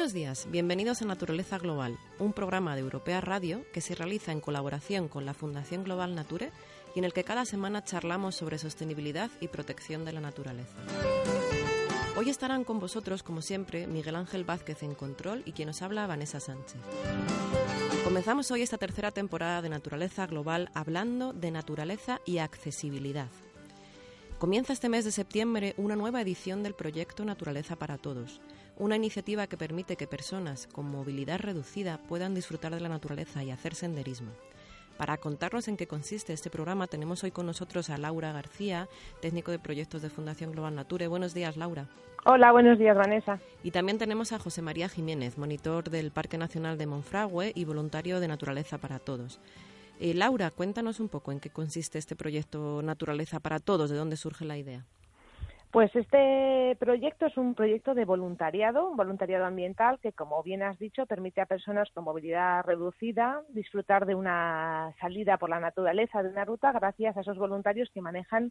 Buenos días, bienvenidos a Naturaleza Global, un programa de Europea Radio que se realiza en colaboración con la Fundación Global Nature y en el que cada semana charlamos sobre sostenibilidad y protección de la naturaleza. Hoy estarán con vosotros, como siempre, Miguel Ángel Vázquez en control y quien nos habla, Vanessa Sánchez. Comenzamos hoy esta tercera temporada de Naturaleza Global hablando de naturaleza y accesibilidad. Comienza este mes de septiembre una nueva edición del proyecto Naturaleza para Todos, una iniciativa que permite que personas con movilidad reducida puedan disfrutar de la naturaleza y hacer senderismo. Para contarnos en qué consiste este programa, tenemos hoy con nosotros a Laura García, técnico de proyectos de Fundación Global Nature. Buenos días, Laura. Hola, buenos días, Vanessa. Y también tenemos a José María Jiménez, monitor del Parque Nacional de Monfragüe y voluntario de Naturaleza para Todos. Eh, Laura, cuéntanos un poco en qué consiste este proyecto Naturaleza para Todos, de dónde surge la idea. Pues este proyecto es un proyecto de voluntariado, un voluntariado ambiental que, como bien has dicho, permite a personas con movilidad reducida disfrutar de una salida por la naturaleza, de una ruta, gracias a esos voluntarios que manejan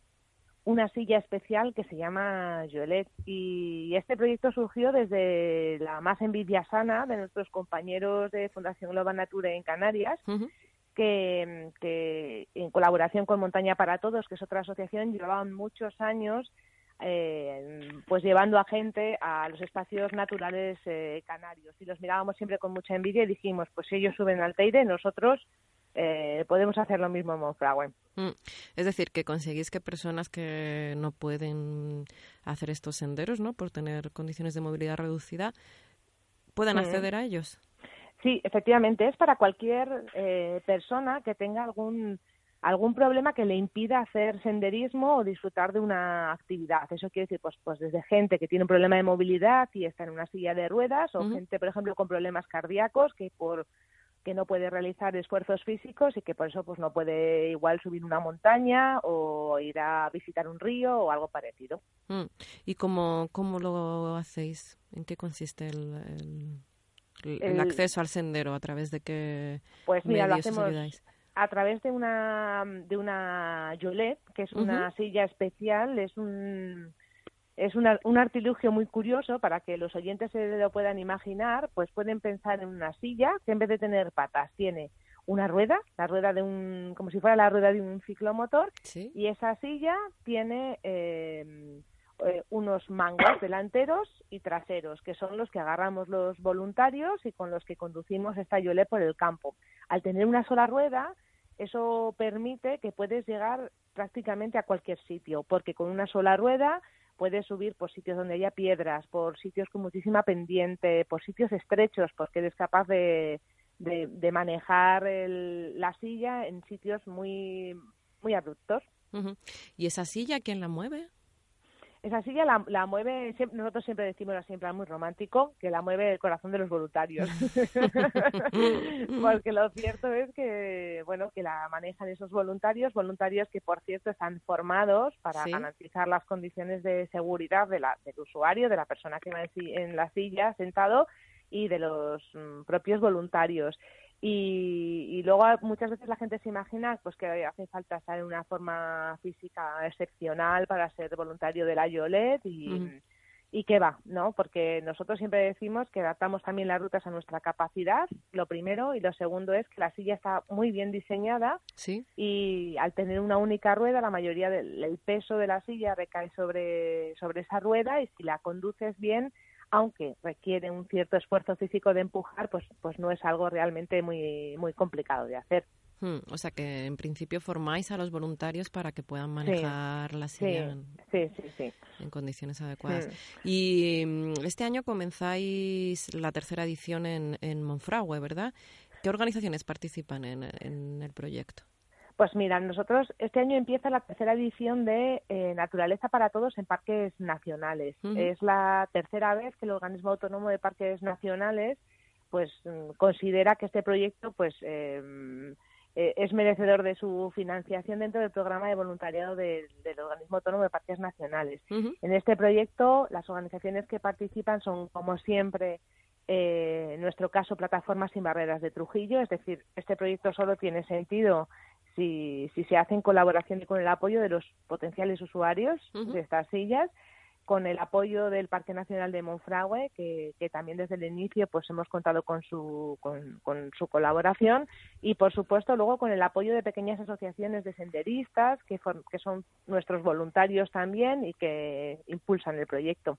una silla especial que se llama Joelet. Y este proyecto surgió desde la más envidia sana de nuestros compañeros de Fundación Global Nature en Canarias. Que, que en colaboración con Montaña para Todos, que es otra asociación, llevaban muchos años eh, pues llevando a gente a los espacios naturales eh, canarios. Y los mirábamos siempre con mucha envidia y dijimos, pues si ellos suben al Teide, nosotros eh, podemos hacer lo mismo en Monfragüe. Mm. Es decir, que conseguís que personas que no pueden hacer estos senderos, ¿no? Por tener condiciones de movilidad reducida, puedan acceder a ellos. Sí, efectivamente, es para cualquier eh, persona que tenga algún algún problema que le impida hacer senderismo o disfrutar de una actividad. Eso quiere decir, pues, pues desde gente que tiene un problema de movilidad y está en una silla de ruedas, o gente, por ejemplo, con problemas cardíacos que por que no puede realizar esfuerzos físicos y que por eso pues no puede igual subir una montaña o ir a visitar un río o algo parecido. Mm. ¿Y cómo, cómo lo hacéis? ¿En qué consiste el, el, acceso al sendero? ¿A través de qué pues mira, lo hacemos, a través de una de una Yolet, que es una silla especial, es un es un artilugio muy curioso para que los oyentes se lo puedan imaginar, pues pueden pensar en una silla que en vez de tener patas tiene una rueda, la rueda de un, como si fuera la rueda de un ciclomotor, y esa silla tiene em, eh, unos mangos delanteros y traseros, que son los que agarramos los voluntarios y con los que conducimos esta Yolé por el campo. Al tener una sola rueda, eso permite que puedes llegar prácticamente a cualquier sitio, porque con una sola rueda puedes subir por sitios donde haya piedras, por sitios con muchísima pendiente, por sitios estrechos, porque eres capaz de, de, manejar la silla en sitios muy, muy abruptos. ¿Y esa silla quién la mueve? Esa silla la, la mueve, nosotros siempre decimos así en plan muy romántico, que la mueve el corazón de los voluntarios. Porque lo cierto es que, bueno, que la manejan esos voluntarios, voluntarios que por cierto están formados para garantizar las condiciones de seguridad de la, del usuario, de la persona que va en la silla sentado y de los mm, propios voluntarios. Y, luego muchas veces la gente se imagina pues que hace falta estar en una forma física excepcional para ser voluntario de la IOLED y, y que va, ¿no? Porque nosotros siempre decimos que adaptamos también las rutas a nuestra capacidad, lo primero, y lo segundo es que la silla está muy bien diseñada ¿Sí? y al tener una única rueda, la mayoría del peso de la silla recae sobre, sobre esa rueda y si la conduces bien, aunque requiere un cierto esfuerzo físico de empujar, pues, pues no es algo realmente muy, muy complicado de hacer. Hmm, o sea que en principio formáis a los voluntarios para que puedan manejar la silla en, condiciones adecuadas. Hmm. Y mm, este año comenzáis la tercera edición en, en Monfragüe, ¿verdad? ¿Qué organizaciones participan en, en el proyecto? Pues mira, nosotros este año empieza la tercera edición de eh, Naturaleza para Todos en Parques Nacionales. Es la tercera vez que el Organismo Autónomo de Parques Nacionales pues mm, considera que este proyecto pues eh, es merecedor de su financiación dentro del programa de voluntariado del Organismo Autónomo de Parques Nacionales. En este proyecto las organizaciones que participan son como siempre eh, en nuestro caso Plataformas sin Barreras de Trujillo, es decir, este proyecto solo tiene sentido si, si se hace en colaboración y con el apoyo de los potenciales usuarios de estas sillas, con el apoyo del Parque Nacional de Monfragüe, que, también desde el inicio pues hemos contado con su, con, su colaboración y por supuesto luego con el apoyo de pequeñas asociaciones de senderistas que, que son nuestros voluntarios también y que impulsan el proyecto.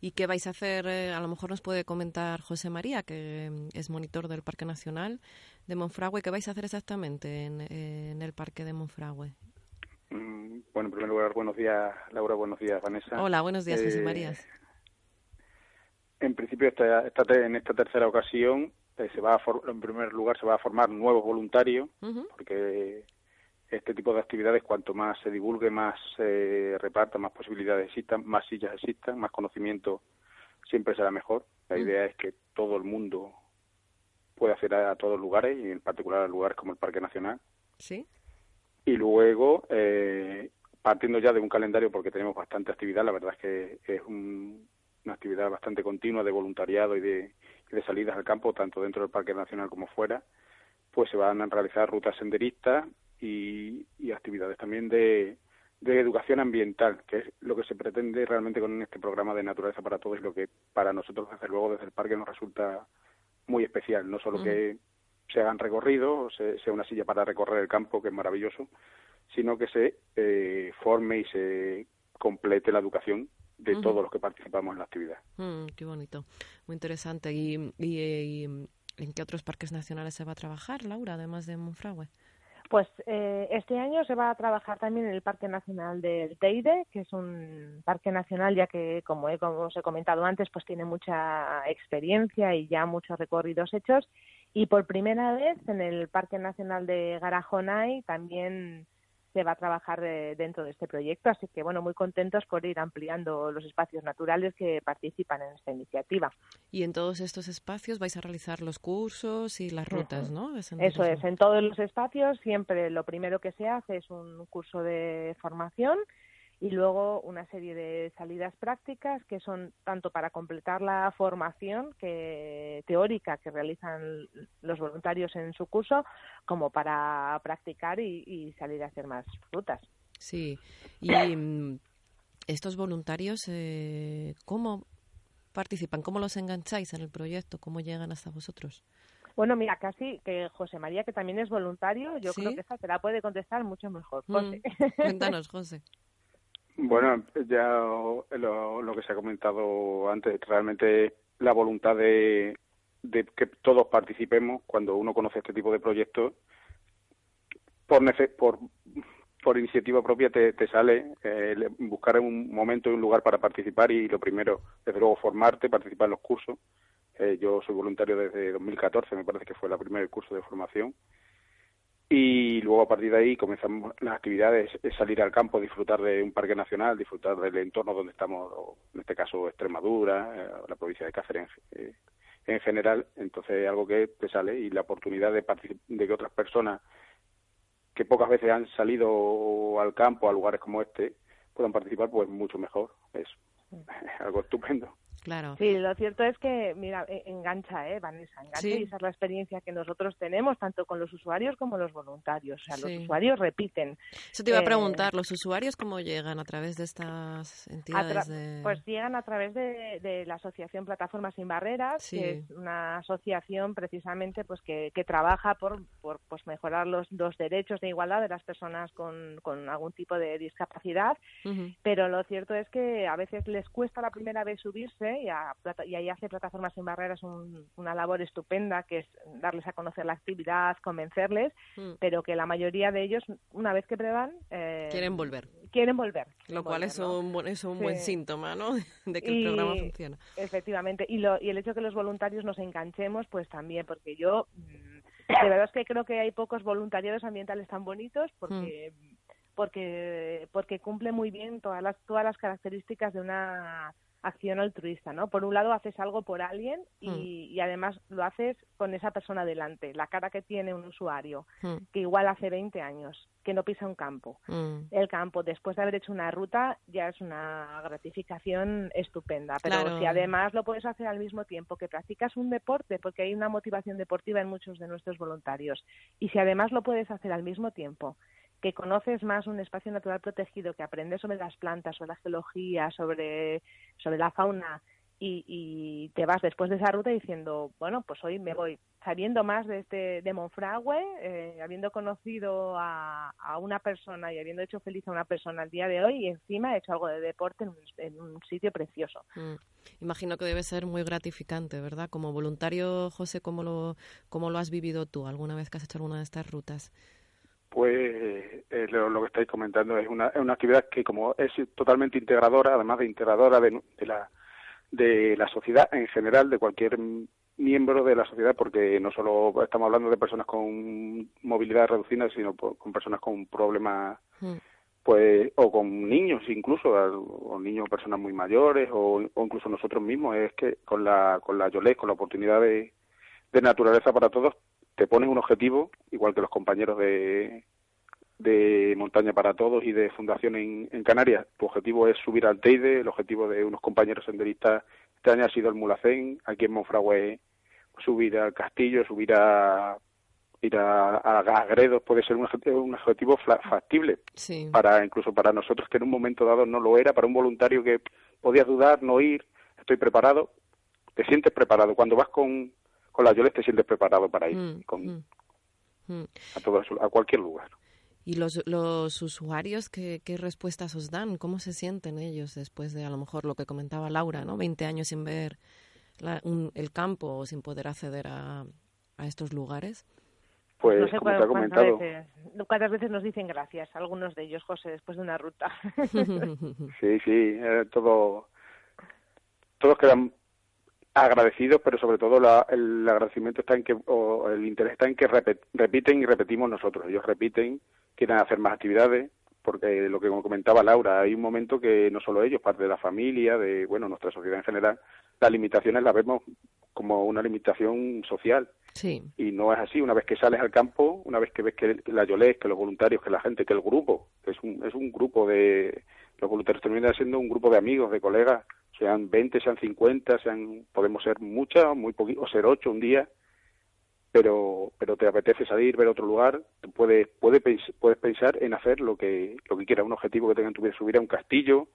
¿Y qué vais a hacer? Eh, a lo mejor nos puede comentar José María, que mm, es monitor del Parque Nacional de Monfragüe. ¿Qué vais a hacer exactamente en, en el Parque de Monfragüe? Mm, bueno, en primer lugar, buenos días, Laura, buenos días, Vanessa. Hola, buenos días, José María. Eh, en principio, esta, esta, en esta tercera ocasión, eh, se va en primer lugar, se va a formar nuevos voluntarios, porque este tipo de actividades, cuanto más se divulgue, más se reparta, más posibilidades existan, más sillas existan, más conocimiento, siempre será mejor. La idea es que todo el mundo pueda hacer a, a todos lugares, y en particular a lugares como el Parque Nacional. Sí y luego eh, partiendo ya de un calendario porque tenemos bastante actividad, la verdad es que es una actividad bastante continua de voluntariado y de, de salidas al campo, tanto dentro del Parque Nacional como fuera, pues se van a realizar rutas senderistas y, actividades también de, de educación ambiental, que es lo que se pretende realmente con este programa de Naturaleza para Todos y lo que para nosotros, desde luego, desde el parque nos resulta muy especial. No solo que se hagan recorridos, sea una silla para recorrer el campo, que es maravilloso, sino que se eh, forme y se complete la educación de todos los que participamos en la actividad. Mm, qué bonito, muy interesante. ¿Y, en qué otros parques nacionales se va a trabajar, Laura, además de Monfragüe? Pues eh, este año se va a trabajar también en el Parque Nacional del Teide, que es un parque nacional ya que, como, he, como os he comentado antes, pues tiene mucha experiencia y ya muchos recorridos hechos. Y por primera vez en el Parque Nacional de Garajonay también se va a trabajar eh, dentro de este proyecto, así que bueno, muy contentos por ir ampliando los espacios naturales que participan en esta iniciativa. Y en todos estos espacios vais a realizar los cursos y las rutas, ¿no? Eso es, en todos los espacios siempre lo primero que se hace es un curso de formación y luego una serie de salidas prácticas que son tanto para completar la formación que, teórica que realizan los voluntarios en su curso como para practicar y, salir a hacer más rutas. Sí, y mm, estos voluntarios, eh, ¿cómo participan? ¿Cómo los engancháis en el proyecto? ¿Cómo llegan hasta vosotros? Bueno, mira, casi que José María, que también es voluntario, yo creo que esa te la puede contestar mucho mejor. Mm, cuéntanos, José. Bueno, ya lo, que se ha comentado antes, realmente la voluntad de, que todos participemos cuando uno conoce este tipo de proyectos, por, por, por iniciativa propia te, sale eh, buscar un momento y un lugar para participar y lo primero, desde luego, formarte, participar en los cursos. Eh, yo soy voluntario desde 2014, me parece que fue el primer curso de formación y luego a partir de ahí comenzamos las actividades, es salir al campo, disfrutar de un parque nacional, disfrutar del entorno donde estamos, en este caso Extremadura, eh, la provincia de Cáceres eh, en, general, entonces algo que te sale y la oportunidad de, de que otras personas que pocas veces han salido al campo, a lugares como este, puedan participar, pues mucho mejor, es algo estupendo. Claro. Sí, lo cierto es que, mira, e, engancha, ¿eh, Vanessa? Engancha y esa es la experiencia que nosotros tenemos, tanto con los usuarios como los voluntarios. O sea, los usuarios repiten. Eso te iba a eh, preguntar, ¿los usuarios cómo llegan a través de estas entidades? Pues llegan a través de, la Asociación Plataformas Sin Barreras, que es una asociación precisamente pues que, que trabaja por, por pues mejorar los, dos derechos de igualdad de las personas con, con algún tipo de discapacidad. Pero lo cierto es que a veces les cuesta la primera vez subirse y, ahí hace Plataformas sin Barreras una labor estupenda que es darles a conocer la actividad, convencerles, mm. pero que la mayoría de ellos, una vez que prueban... Eh, quieren volver. Quieren volver. Lo cual es, un, es un buen síntoma, ¿no? De que el programa funciona. Efectivamente. Y, lo, y el hecho de que los voluntarios nos enganchemos, pues también, porque yo... Mm, de verdad es que creo que hay pocos voluntariados ambientales tan bonitos porque... Mm. porque porque cumple muy bien todas las todas las características de una acción altruista, ¿no? Por un lado haces algo por alguien y, mm. y, además lo haces con esa persona delante, la cara que tiene un usuario, mm. que igual hace 20 años, que no pisa un campo. Mm. El campo, después de haber hecho una ruta, ya es una gratificación estupenda. Pero si además lo puedes hacer al mismo tiempo que practicas un deporte, porque hay una motivación deportiva en muchos de nuestros voluntarios, y si además lo puedes hacer al mismo tiempo que conoces más un espacio natural protegido, que aprendes sobre las plantas, sobre la geología, sobre, sobre la fauna, y, te vas después de esa ruta diciendo, bueno, pues hoy me voy sabiendo más de este de Monfragüe, eh, habiendo conocido a, una persona y habiendo hecho feliz a una persona el día de hoy y encima he hecho algo de deporte en un, sitio precioso. Mm. Imagino que debe ser muy gratificante, ¿verdad? Como voluntario, José, ¿cómo lo, cómo lo has vivido tú alguna vez que has hecho alguna de estas rutas? Pues eh, lo, que estáis comentando es una, es una actividad que como es totalmente integradora, además de integradora de la de la sociedad en general, de cualquier miembro de la sociedad, porque no solo estamos hablando de personas con movilidad reducida, sino con personas con problemas, mm. pues, o con niños incluso, o niños o personas muy mayores, o, incluso nosotros mismos. Es que con la, con la YOLES, con la oportunidad de, de naturaleza para todos, te pones un objetivo, igual que los compañeros de, de Montaña para Todos y de Fundación en, Canarias. Tu objetivo es subir al Teide, el objetivo de unos compañeros senderistas este año ha sido el Mulacén, aquí en Monfragüe subir al Castillo, subir a ir a, a, Gredos puede ser un objetivo, un objetivo factible para incluso para nosotros que en un momento dado no lo era, para un voluntario que podías dudar, no ir, estoy preparado, te sientes preparado. Cuando vas con, con la Yoles te sientes preparado para ir mm, con, mm, mm. A, todo, a cualquier lugar. ¿Y los, los usuarios ¿qué, qué respuestas os dan? ¿Cómo se sienten ellos después de a lo mejor lo que comentaba Laura, ¿no? 20 años sin ver el campo o sin poder acceder a, a estos lugares? Pues, no sé como cuántas, veces, cuántas veces nos dicen gracias, algunos de ellos, José, después de una ruta. sí, sí, eh, todo, todos quedan agradecidos, pero sobre todo el agradecimiento está en que, o el interés está en que repiten y repetimos nosotros. Ellos repiten quieren hacer más actividades, porque lo que comentaba Laura, hay un momento que no solo ellos, parte de la familia, de bueno, nuestra sociedad en general, las limitaciones las vemos como una limitación social. Sí. Y no es así. Una vez que sales al campo, una vez que ves que la Yolés, que los voluntarios, que la gente, que el grupo, que es un, es un grupo de. Los voluntarios terminan siendo un grupo de amigos, de colegas, sean 20, sean 50, sean, podemos ser muchas, muy poquito, o ser ocho un día, pero pero te apetece salir ver otro lugar puedes puedes puedes pensar en hacer lo que lo que quieras un objetivo que tengan tu vida subir a un castillo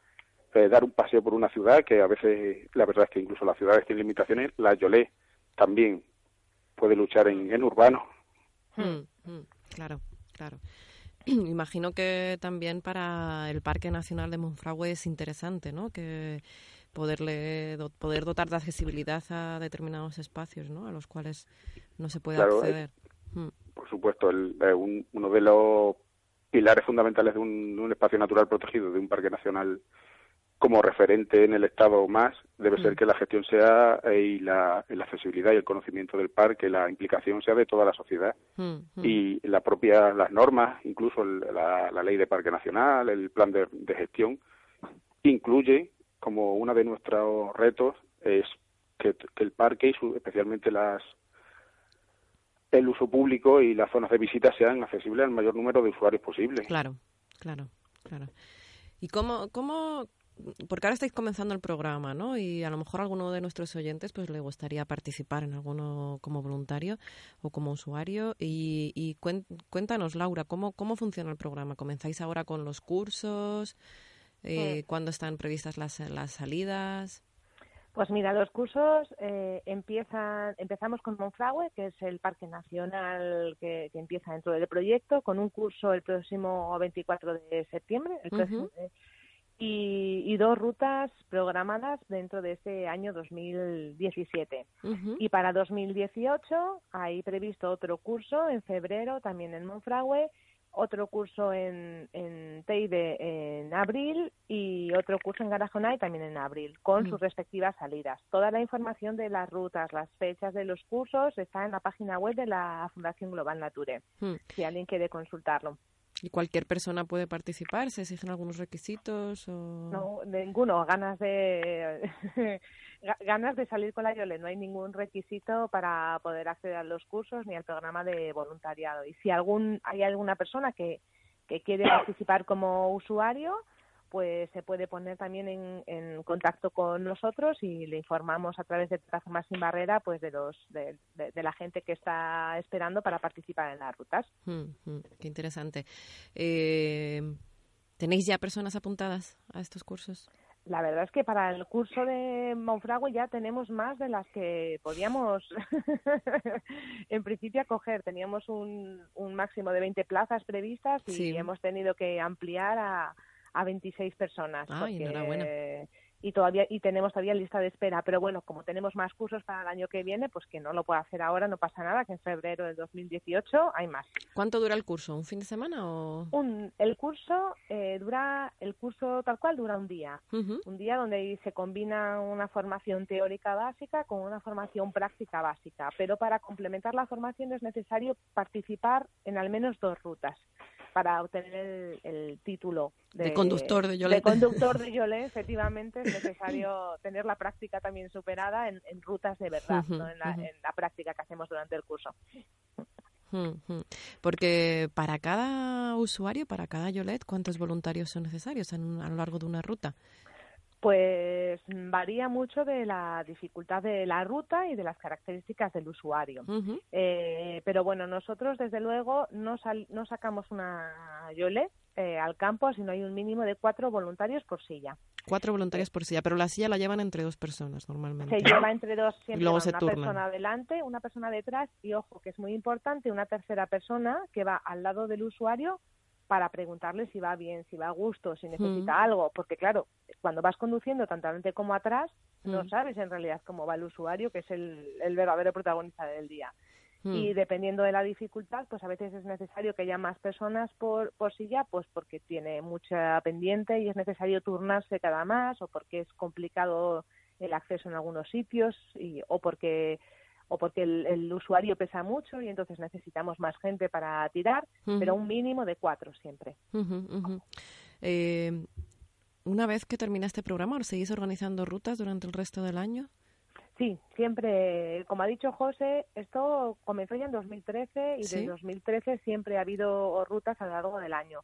eh, dar un paseo por una ciudad que a veces la verdad es que incluso las ciudades tienen limitaciones la Yolé también puede luchar en, en urbano. Hmm, hmm, claro claro. Imagino que también para el Parque Nacional de Monfragüe es interesante no que poderle poder dotar de accesibilidad a determinados espacios ¿no? a los cuales no se puede acceder. Hmm. Por supuesto, el, eh, uno de los pilares fundamentales de un, espacio natural protegido, de un parque nacional como referente en el Estado más, debe ser hmm. que la gestión sea eh, y, la, la, accesibilidad y el conocimiento del parque, la implicación sea de toda la sociedad hmm, y la propia, las normas, incluso la, ley de parque nacional, el plan de, de gestión, incluye como uno de nuestros retos es que, el parque y especialmente las el uso público y las zonas de visita sean accesibles al mayor número de usuarios posible. Claro, claro, claro. ¿Y cómo, cómo, porque ahora estáis comenzando el programa, ¿no? Y a lo mejor a alguno de nuestros oyentes pues le gustaría participar en alguno como voluntario o como usuario. Y, y cuéntanos, Laura, ¿cómo, ¿cómo funciona el programa? ¿Comenzáis ahora con los cursos? Eh, ¿Cuándo están previstas las, las salidas? Pues mira, los cursos eh, empiezan, empezamos con Monfragüe, que es el parque nacional que, empieza dentro del proyecto, con un curso el próximo 24 de septiembre, y, dos rutas programadas dentro de este año 2017. Y para 2018 hay previsto otro curso en febrero, también en Monfragüe, otro curso en, en Teide en abril y otro curso en Garajonay también en abril, con mm. sus respectivas salidas. Toda la información de las rutas, las fechas de los cursos está en la página web de la Fundación Global Nature, mm. si alguien quiere consultarlo. ¿Y cualquier persona puede participar? ¿Se exigen algunos requisitos? O... No, ninguno. Ganas de ganas de salir con la Yole. No hay ningún requisito para poder acceder a los cursos ni al programa de voluntariado. Y si algún hay alguna persona que, que quiere participar como usuario, pues se puede poner también en, contacto con nosotros y le informamos a través de Plataforma Sin Barrera pues de los de, la gente que está esperando para participar en las rutas. Mm, mm, qué interesante. Eh, ¿Tenéis ya personas apuntadas a estos cursos? La verdad es que para el curso de Monfragüe ya tenemos más de las que podíamos en principio acoger. Teníamos un, un máximo de 20 plazas previstas y hemos tenido que ampliar a, a 26 personas. Ay, enhorabuena y todavía y tenemos todavía lista de espera. Pero bueno como tenemos más cursos para el año que viene pues que no lo puedo hacer ahora no pasa nada que en febrero del 2018 hay más. Cuánto dura el curso un fin de semana o un el curso eh, dura el curso tal cual dura un día. Un día donde se combina una formación teórica básica con una formación práctica básica. Pero para complementar la formación es necesario participar en al menos dos rutas para obtener el, título de, conductor de Yolé. De conductor de Yolé, efectivamente, es necesario tener la práctica también superada en, rutas de verdad, ¿no? en, la, práctica que hacemos durante el curso. Porque para cada usuario, para cada Yolet, ¿cuántos voluntarios son necesarios a lo largo de una ruta? Pues varía mucho de la dificultad de la ruta y de las características del usuario. eh, pero bueno, nosotros desde luego no, no sacamos una Yole eh, al campo si no hay un mínimo de cuatro voluntarios por silla. Cuatro voluntarios por silla, pero la silla la llevan entre dos personas normalmente. Se lleva entre dos, siempre luego una persona adelante, una persona detrás y ojo, que es muy importante, una tercera persona que va al lado del usuario para preguntarle si va bien, si va a gusto, si necesita algo, porque claro, cuando vas conduciendo tanto adelante como atrás, no sabes en realidad cómo va el usuario, que es el, el verdadero protagonista del día. Y dependiendo de la dificultad, pues a veces es necesario que haya más personas por, por silla, pues porque tiene mucha pendiente y es necesario turnarse cada más, o porque es complicado el acceso en algunos sitios, y, o porque o porque el, usuario pesa mucho y entonces necesitamos más gente para tirar, pero un mínimo de cuatro siempre. Eh, una vez que termina este programa, ¿seguís organizando rutas durante el resto del año? Sí, siempre, como ha dicho José, esto comenzó ya en 2013 y desde 2013 siempre ha habido rutas a lo largo del año.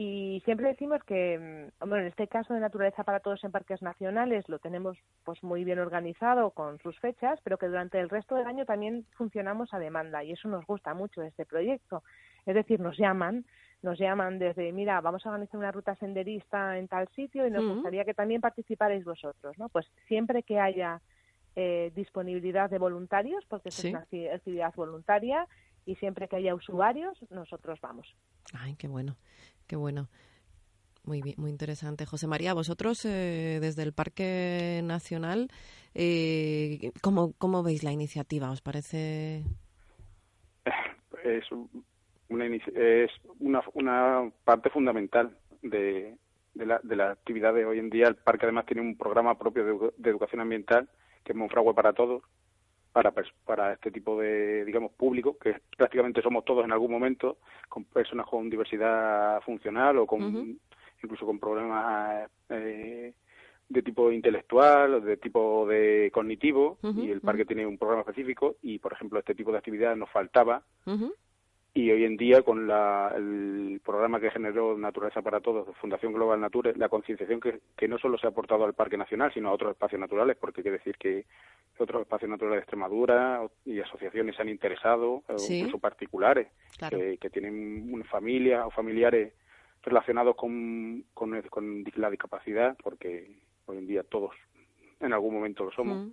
Y siempre decimos que, bueno, mm, en este caso de Naturaleza para Todos en Parques Nacionales lo tenemos pues muy bien organizado con sus fechas, pero que durante el resto del año también funcionamos a demanda y eso nos gusta mucho de este proyecto. Es decir, nos llaman, nos llaman desde, mira, vamos a organizar una ruta senderista en tal sitio y nos gustaría que también participarais vosotros, ¿no? Pues siempre que haya eh, disponibilidad de voluntarios, porque es una actividad voluntaria, y siempre que haya usuarios, nosotros vamos. Ay, qué bueno. Qué bueno. Muy bien, muy interesante. José María, vosotros eh, desde el Parque Nacional, eh, ¿cómo, ¿cómo veis la iniciativa? ¿Os parece? Es una, es una, una parte fundamental de, de, la, de la actividad de hoy en día. El parque además tiene un programa propio de, de educación ambiental que es Monfragüe para Todos, para, para este tipo de, digamos, público, que prácticamente somos todos en algún momento, con personas con diversidad funcional o con incluso con problemas eh, de tipo intelectual o de tipo de cognitivo, y el parque tiene un programa específico, y por ejemplo este tipo de actividades nos faltaba, y hoy en día con la, el programa que generó Naturaleza para Todos, Fundación Global Nature, la concienciación que, que no solo se ha aportado al Parque Nacional, sino a otros espacios naturales, porque hay que decir que otros espacios naturales de Extremadura y asociaciones se han interesado, eh, incluso particulares, que, tienen una familia o familiares relacionados con, con, la discapacidad, porque hoy en día todos en algún momento lo somos.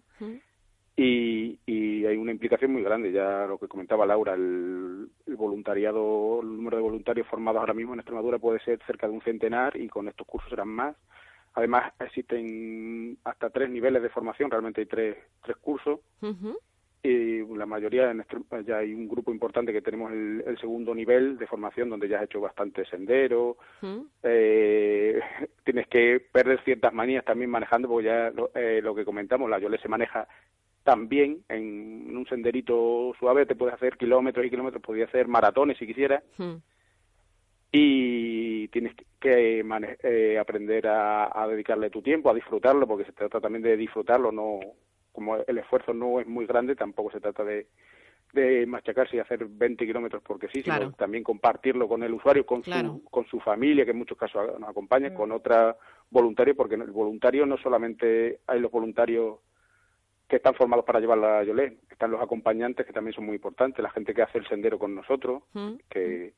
Y, y, hay una implicación muy grande, ya lo que comentaba Laura, el, voluntariado, el número de voluntarios formados ahora mismo en Extremadura puede ser cerca de un centenar y con estos cursos serán más. Además, existen hasta tres niveles de formación, realmente hay tres, tres cursos. Y la mayoría, en ya hay un grupo importante que tenemos el, segundo nivel de formación, donde ya has hecho bastante sendero. eh, tienes que perder ciertas manías también manejando, porque ya lo, eh, lo que comentamos, la Yole se maneja también en un senderito suave, te puedes hacer kilómetros y kilómetros, podías hacer maratones si quisieras. Y tienes que eh, aprender a, dedicarle tu tiempo, a disfrutarlo, porque se trata también de disfrutarlo, no como el esfuerzo no es muy grande, tampoco se trata de, de machacarse y hacer 20 kilómetros porque sí, sino también compartirlo con el usuario, con, su, con su familia, que en muchos casos nos acompaña, con otra voluntario, porque el voluntario no solamente hay los voluntarios que están formados para llevar la Yolé, están los acompañantes que también son muy importantes, la gente que hace el sendero con nosotros, que,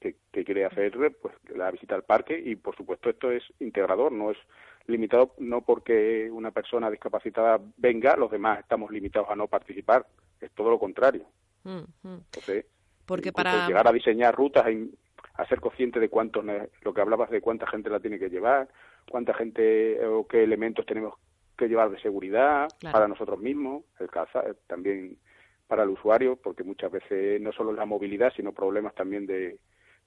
que, quiere hacer pues la visita al parque y por supuesto esto es integrador, no es limitado no porque una persona discapacitada venga, los demás estamos limitados a no participar, es todo lo contrario. Mm, mm. Entonces, porque para llegar a diseñar rutas, a, ser consciente de cuánto, lo que hablabas de cuánta gente la tiene que llevar, cuánta gente o qué elementos tenemos que llevar de seguridad para nosotros mismos, el caza, eh, también para el usuario, porque muchas veces no solo la movilidad, sino problemas también de,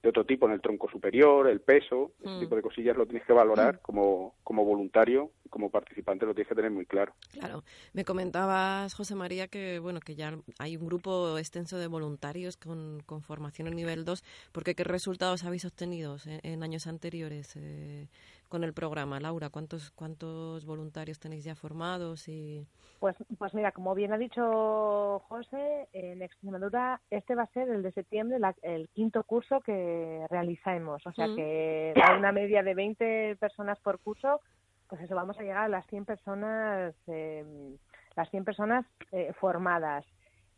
de otro tipo en el tronco superior, el peso, ese mm. tipo de cosillas lo tienes que valorar mm. como, como voluntario, como participante lo tienes que tener muy claro. Claro. Me comentabas, José María, que bueno que ya hay un grupo extenso de voluntarios con, con formación en nivel 2, porque ¿qué resultados habéis obtenido en, años anteriores eh, con el programa? Laura, ¿cuántos, cuántos voluntarios tenéis ya formados? y pues, pues mira, como bien ha dicho José, en Extremadura este va a ser el de septiembre, el quinto curso que realizamos. O sea mm. que a una media de 20 personas por curso, pues eso, vamos a llegar a las 100 personas, eh, las 100 personas eh, formadas.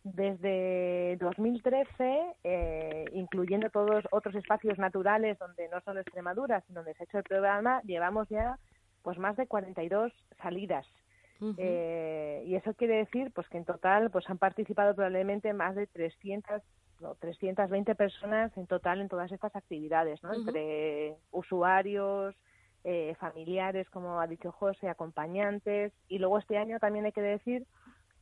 Desde 2013, eh, incluyendo todos otros espacios naturales donde no solo Extremadura, sino donde se ha hecho el programa, llevamos ya pues más de 42 salidas eh, y eso quiere decir pues que en total pues han participado probablemente más de 300 no, 320 personas en total en todas estas actividades, ¿no? Entre usuarios, eh, familiares, como ha dicho José, acompañantes. Y luego este año también hay que decir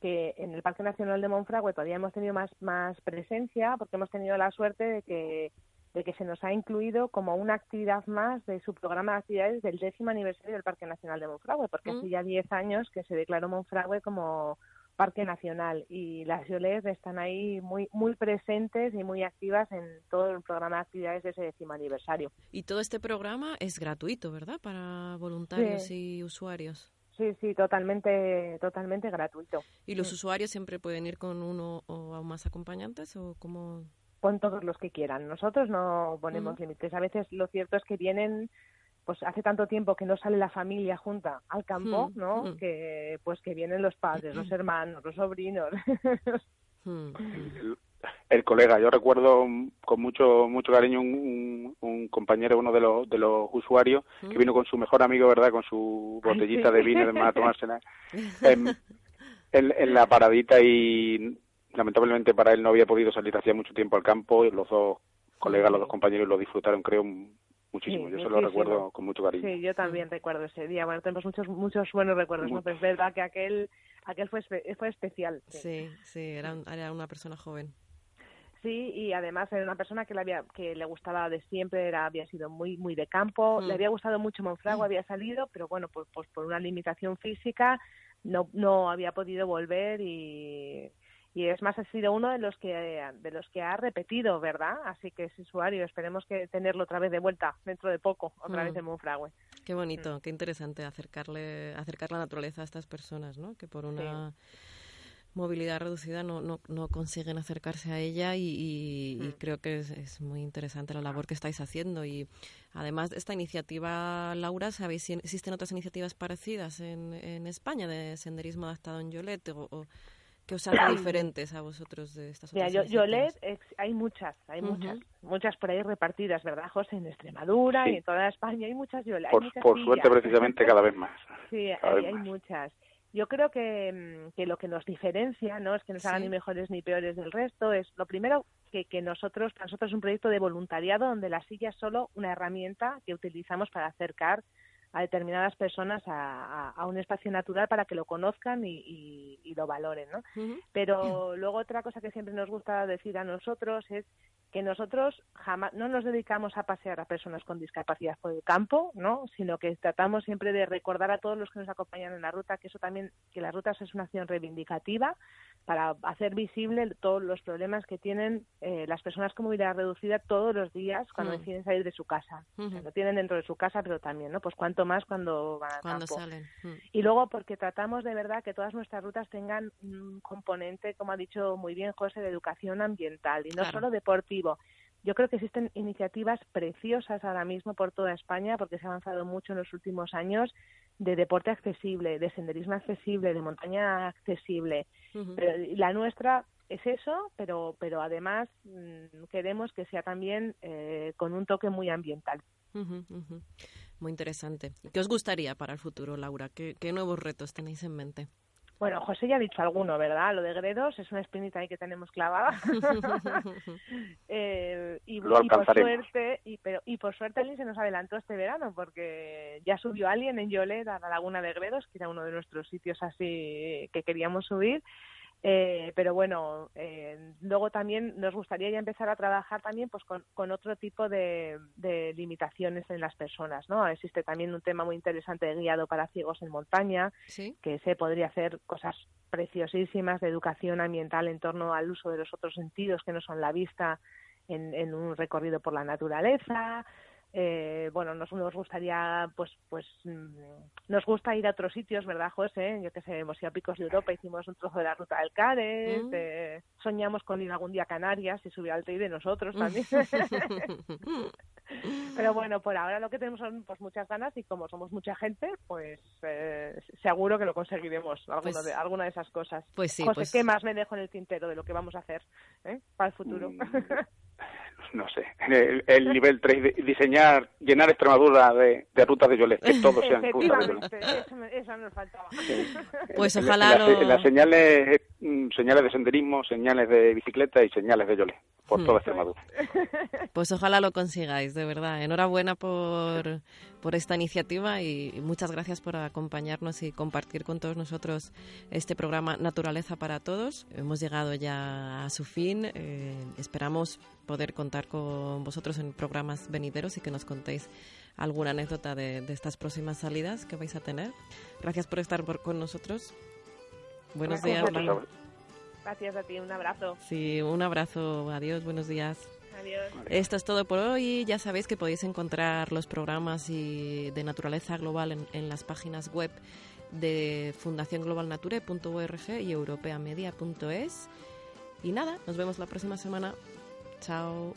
que en el Parque Nacional de Monfragüe todavía hemos tenido más, más presencia porque hemos tenido la suerte de que de que se nos ha incluido como una actividad más de su programa de actividades del décimo aniversario del Parque Nacional de Monfragüe, porque hace mm. ya 10 años que se declaró Monfragüe como parque nacional y las Yolés están ahí muy muy presentes y muy activas en todo el programa de actividades de ese décimo aniversario. Y todo este programa es gratuito, ¿verdad? Para voluntarios y usuarios. Sí, sí, totalmente, totalmente gratuito. ¿Y los usuarios siempre pueden ir con uno o más acompañantes o cómo? con todos los que quieran. Nosotros no ponemos límites. A veces lo cierto es que vienen pues hace tanto tiempo que no sale la familia junta al campo, ¿no? Que pues que vienen los padres, los hermanos, los sobrinos. el, colega, yo recuerdo con mucho mucho cariño un, un, compañero, uno de los de los usuarios que vino con su mejor amigo, ¿verdad? Con su botellita de vino de a tomársela en, en la paradita y lamentablemente para él no había podido salir hacía mucho tiempo al campo y los dos colegas, los dos compañeros lo disfrutaron, creo, muchísimo. yo se lo recuerdo con mucho cariño. Sí, yo también recuerdo ese día. Bueno, tenemos muchos muchos buenos recuerdos, ¿no? Pero es verdad que aquel aquel fue fue especial. Sí, sí, era, era una persona joven. Sí, y además era una persona que le había que le gustaba de siempre, era había sido muy muy de campo, le mm. había gustado mucho Monfragua, mm. había salido, pero bueno, pues, pues por una limitación física no no había podido volver y y es más ha sido uno de los que de los que ha repetido verdad así que es usuario esperemos que tenerlo otra vez de vuelta dentro de poco otra vez mm. en Monfragüe qué bonito mm. qué interesante acercarle acercar la naturaleza a estas personas no que por una movilidad reducida no, no, no, consiguen acercarse a ella y, mm. creo que es, muy interesante la labor que estáis haciendo y además de esta iniciativa Laura sabéis si existen otras iniciativas parecidas en, en España de senderismo adaptado en Yolet o ¿Qué os hace diferentes a vosotros de estas Mira, yo, Yolet, hay muchas, hay muchas, muchas por ahí repartidas, ¿verdad, José? En Extremadura y en toda España hay muchas Yolet. Por, por suerte, precisamente, cada vez más. Sí, hay, muchas. Yo creo que, mm, que, lo que nos diferencia no es que nos hagan ni mejores ni peores del resto, es lo primero que, que nosotros, para nosotros es un proyecto de voluntariado donde la silla es solo una herramienta que utilizamos para acercar a determinadas personas a, a, un espacio natural para que lo conozcan y, y, lo valoren, ¿no? Pero luego otra cosa que siempre nos gusta decir a nosotros es que nosotros jamás no nos dedicamos a pasear a personas con discapacidad por el campo, ¿no? Sino que tratamos siempre de recordar a todos los que nos acompañan en la ruta que eso también que las rutas es una acción reivindicativa para hacer visible todos los problemas que tienen eh, las personas con movilidad reducida todos los días cuando mm. deciden salir de su casa. lo tienen dentro de su casa, pero también, ¿no? Pues más cuando van cuando salen. Mm. Y luego porque tratamos de verdad que todas nuestras rutas tengan un componente, como ha dicho muy bien José, de educación ambiental y no solo deportivo. Yo creo que existen iniciativas preciosas ahora mismo por toda España porque se ha avanzado mucho en los últimos años de deporte accesible, de senderismo accesible, de montaña accesible. la nuestra es eso, pero, pero además mm, queremos que sea también eh, con un toque muy ambiental. Muy interesante. ¿Qué os gustaría para el futuro, Laura? ¿Qué, qué nuevos retos tenéis en mente? Bueno, José ya ha dicho alguno, ¿verdad? Lo de Gredos es una espinita ahí que tenemos clavada. eh, y, por suerte, y, pero, y por suerte alguien se nos adelantó este verano porque ya subió alguien en Yolet a la laguna de Gredos, que era uno de nuestros sitios así que queríamos subir eh, pero bueno, eh, luego también nos gustaría ya empezar a trabajar también pues con, con otro tipo de, de, limitaciones en las personas, ¿no? Existe también un tema muy interesante de guiado para ciegos en montaña, que se podría hacer cosas preciosísimas de educación ambiental en torno al uso de los otros sentidos que no son la vista en, en un recorrido por la naturaleza, eh, bueno, nos, nos gustaría, pues, pues, mm, nos gusta ir a otros sitios, ¿verdad, José? Yo que sé, hemos ido a Picos de Europa, hicimos un trozo de la ruta del Cares, mm. eh, soñamos con ir algún día a Canarias y subir al de nosotros también. Pero bueno, por ahora lo que tenemos son pues muchas ganas y como somos mucha gente, pues eh, seguro que lo conseguiremos, pues de, alguna de esas cosas. Pues sí, José, pues ¿qué más me dejo en el tintero de lo que vamos a hacer para el futuro? Mm. No sé, el, nivel 3, diseñar, llenar Extremadura de, de rutas de Yolet, que todos sean rutas de Yolet. Eso, nos faltaba. Pues ojalá Las señales, mm, señales de senderismo, señales de bicicleta y señales de Yolet por hmm. toda Extremadura. Pues ojalá lo consigáis, de verdad. Enhorabuena por, por esta iniciativa y muchas gracias por acompañarnos y compartir con todos nosotros este programa Naturaleza para Todos. Hemos llegado ya a su fin. Eh, esperamos poder contar con vosotros en programas venideros y que nos contéis alguna anécdota de, estas próximas salidas que vais a tener. Gracias por estar con nosotros. Buenos días. Gracias a ti, un abrazo. Sí, un abrazo. Adiós, buenos días. Adiós. Esto es todo por hoy. Ya sabéis que podéis encontrar los programas y de naturaleza global en, las páginas web de fundacionglobalnature.org y europeamedia.es. Y nada, nos vemos la próxima semana. Chao.